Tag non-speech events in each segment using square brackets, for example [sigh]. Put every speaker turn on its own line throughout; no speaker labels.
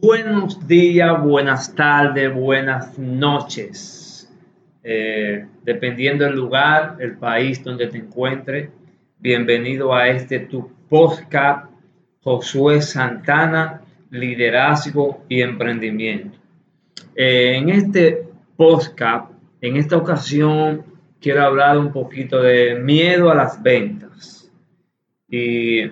Buenos días, buenas tardes, buenas noches. Eh, dependiendo del lugar, el país donde te encuentres, bienvenido a este tu podcast Josué Santana, Liderazgo y Emprendimiento. Eh, en este podcast, en esta ocasión, quiero hablar un poquito de miedo a las ventas. Y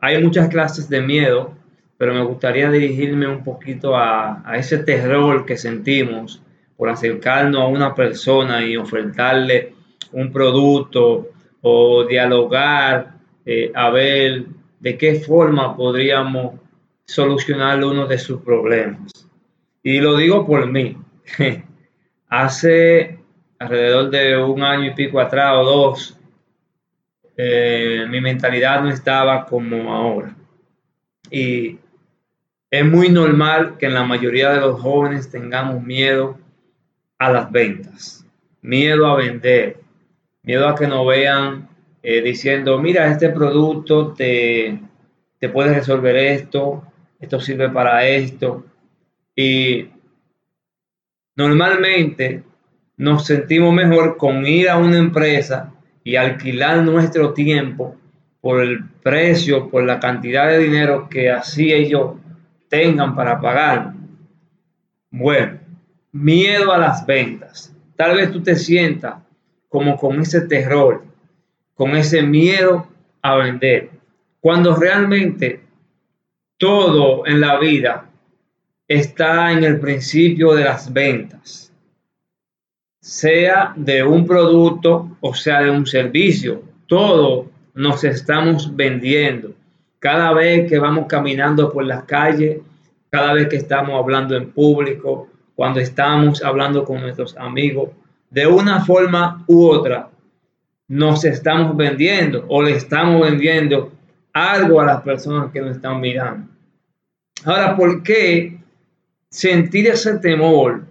hay muchas clases de miedo pero me gustaría dirigirme un poquito a, ese terror que sentimos por acercarnos a una persona y ofertarle un producto o dialogar eh, a ver de qué forma podríamos solucionar uno de sus problemas. Y lo digo por mí. [laughs] Hace alrededor de un año y pico atrás o dos, eh, mi mentalidad no estaba como ahora. Y es muy normal que en la mayoría de los jóvenes tengamos miedo a las ventas, miedo a vender, miedo a que nos vean eh, diciendo, mira, este producto te, te puede resolver esto, esto sirve para esto. Y normalmente nos sentimos mejor con ir a una empresa y alquilar nuestro tiempo por el precio, por la cantidad de dinero que así ellos tengan para pagar. Bueno, miedo a las ventas. Tal vez tú te sientas como con ese terror, con ese miedo a vender, cuando realmente todo en la vida está en el principio de las ventas, sea de un producto o sea de un servicio, todo nos estamos vendiendo. Cada vez que vamos caminando por las calles, cada vez que estamos hablando en público, cuando estamos hablando con nuestros amigos, de una forma u otra, nos estamos vendiendo o le estamos vendiendo algo a las personas que nos están mirando. Ahora, ¿por qué sentir ese temor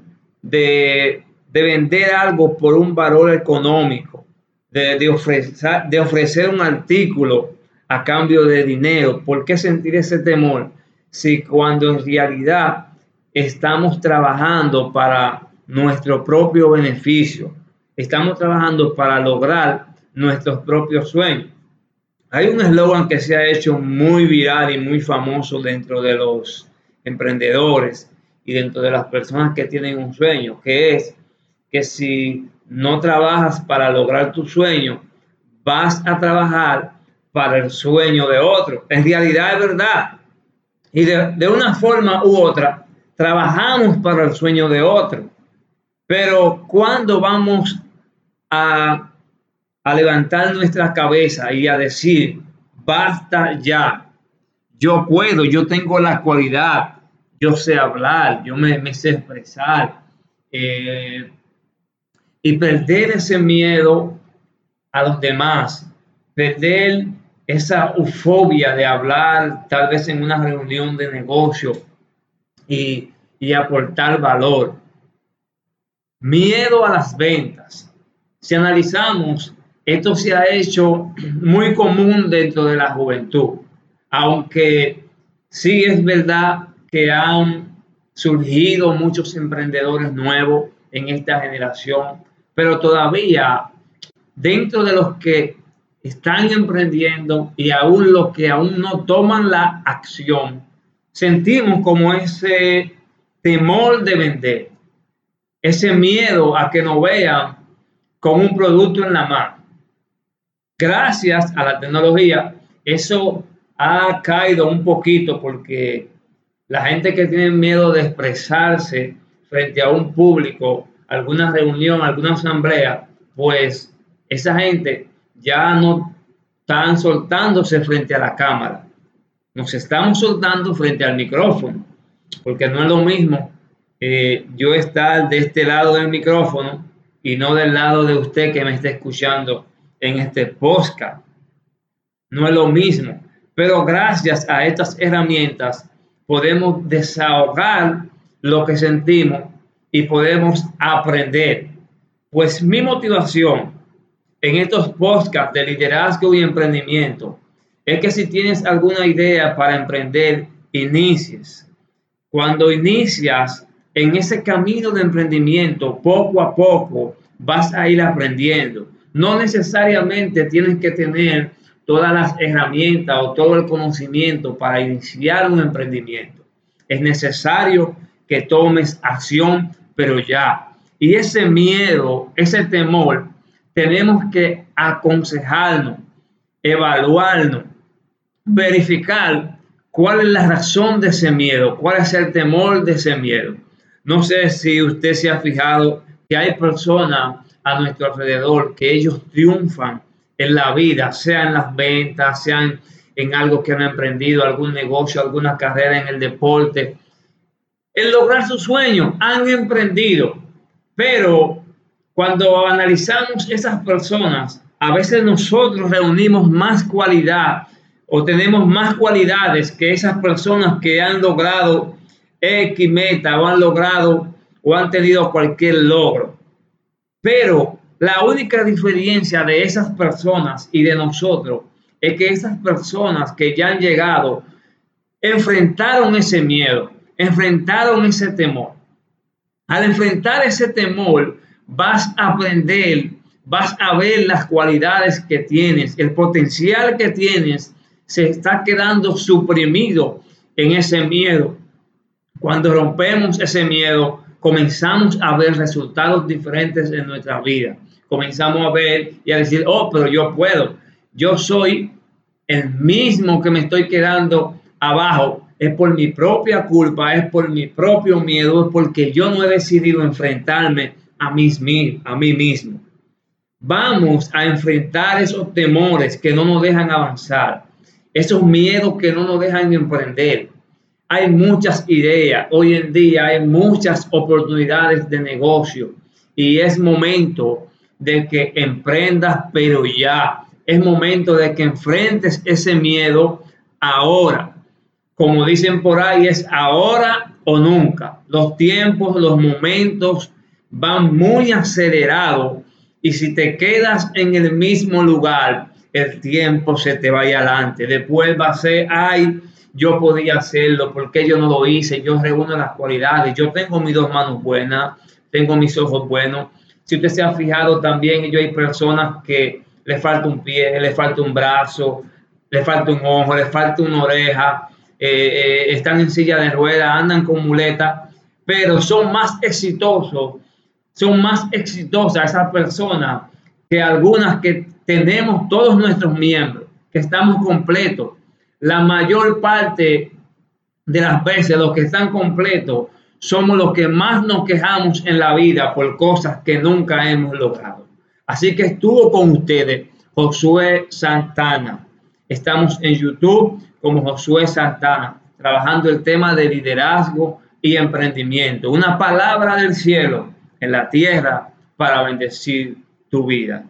de, vender algo por un valor económico, de, ofrecer, de ofrecer un artículo a cambio de dinero. ¿Por qué sentir ese temor si cuando en realidad estamos trabajando para nuestro propio beneficio? Estamos trabajando para lograr nuestros propios sueños. Hay un eslogan que se ha hecho muy viral y muy famoso dentro de los emprendedores y dentro de las personas que tienen un sueño, que es que si no trabajas para lograr tu sueño, vas a trabajar para el sueño de otro. En realidad es verdad. Y de, una forma u otra, trabajamos para el sueño de otro. Pero cuando vamos a, a levantar nuestra cabeza y a decir, basta ya, yo puedo, yo tengo la cualidad, yo sé hablar, yo me, sé expresar, eh, y perder ese miedo a los demás, perder esa eufobia de hablar tal vez en una reunión de negocio y, y aportar valor. Miedo a las ventas. Si analizamos, esto se ha hecho muy común dentro de la juventud, aunque sí es verdad que han surgido muchos emprendedores nuevos en esta generación, pero todavía dentro de los que están emprendiendo y aún los que aún no toman la acción, sentimos como ese temor de vender, ese miedo a que nos vean con un producto en la mano. Gracias a la tecnología, eso ha caído un poquito porque la gente que tiene miedo de expresarse frente a un público, alguna reunión, alguna asamblea, pues esa gente ya no están soltándose frente a la cámara. Nos estamos soltando frente al micrófono, porque no es lo mismo eh, yo estar de este lado del micrófono y no del lado de usted que me está escuchando en este podcast. No es lo mismo. Pero gracias a estas herramientas podemos desahogar lo que sentimos y podemos aprender. Pues mi motivación en estos podcasts de liderazgo y emprendimiento es que si tienes alguna idea para emprender, inicies. Cuando inicias en ese camino de emprendimiento, poco a poco vas a ir aprendiendo. No necesariamente tienes que tener todas las herramientas o todo el conocimiento para iniciar un emprendimiento. Es necesario que tomes acción, pero ya. Y ese miedo, ese temor, tenemos que aconsejarnos, evaluarnos, verificar cuál es la razón de ese miedo, cuál es el temor de ese miedo. No sé si usted se ha fijado que hay personas a nuestro alrededor que ellos triunfan en la vida, sea en las ventas, sea en, algo que han emprendido, algún negocio, alguna carrera en el deporte, en lograr su sueño, han emprendido, pero cuando analizamos esas personas, a veces nosotros reunimos más cualidad o tenemos más cualidades que esas personas que han logrado X meta o han logrado o han tenido cualquier logro. Pero la única diferencia de esas personas y de nosotros es que esas personas que ya han llegado enfrentaron ese miedo, enfrentaron ese temor. Al enfrentar ese temor, vas a aprender, vas a ver las cualidades que tienes, el potencial que tienes se está quedando suprimido en ese miedo. Cuando rompemos ese miedo, comenzamos a ver resultados diferentes en nuestra vida. Comenzamos a ver y a decir, oh, pero yo puedo. Yo soy el mismo que me estoy quedando abajo. Es por mi propia culpa, es por mi propio miedo, es porque yo no he decidido enfrentarme a mí, mismo. Vamos a enfrentar esos temores que no nos dejan avanzar, esos miedos que no nos dejan emprender hay muchas ideas, hoy en día hay muchas oportunidades de negocio y es momento de que emprendas, pero ya. Es momento de que enfrentes ese miedo ahora. Como dicen por ahí, es ahora o nunca. Los tiempos, los momentos van muy acelerados y si te quedas en el mismo lugar, el tiempo se te va adelante. Después va a ser, ay, yo podía hacerlo, porque yo no lo hice? Yo reúno las cualidades, yo tengo mis dos manos buenas, tengo mis ojos buenos. Si usted se ha fijado también, yo hay personas que le falta un pie, le falta un brazo, le falta un ojo, le falta una oreja, eh, eh, están en silla de ruedas, andan con muleta, pero son más exitosos, son más exitosas esas personas que algunas que tenemos todos nuestros miembros, que estamos completos, la mayor parte de las veces los que están completos somos los que más nos quejamos en la vida por cosas que nunca hemos logrado. Así que estuvo con ustedes Josué Santana. Estamos en YouTube como Josué Santana, trabajando el tema de liderazgo y emprendimiento. Una palabra del cielo en la tierra para bendecir tu vida.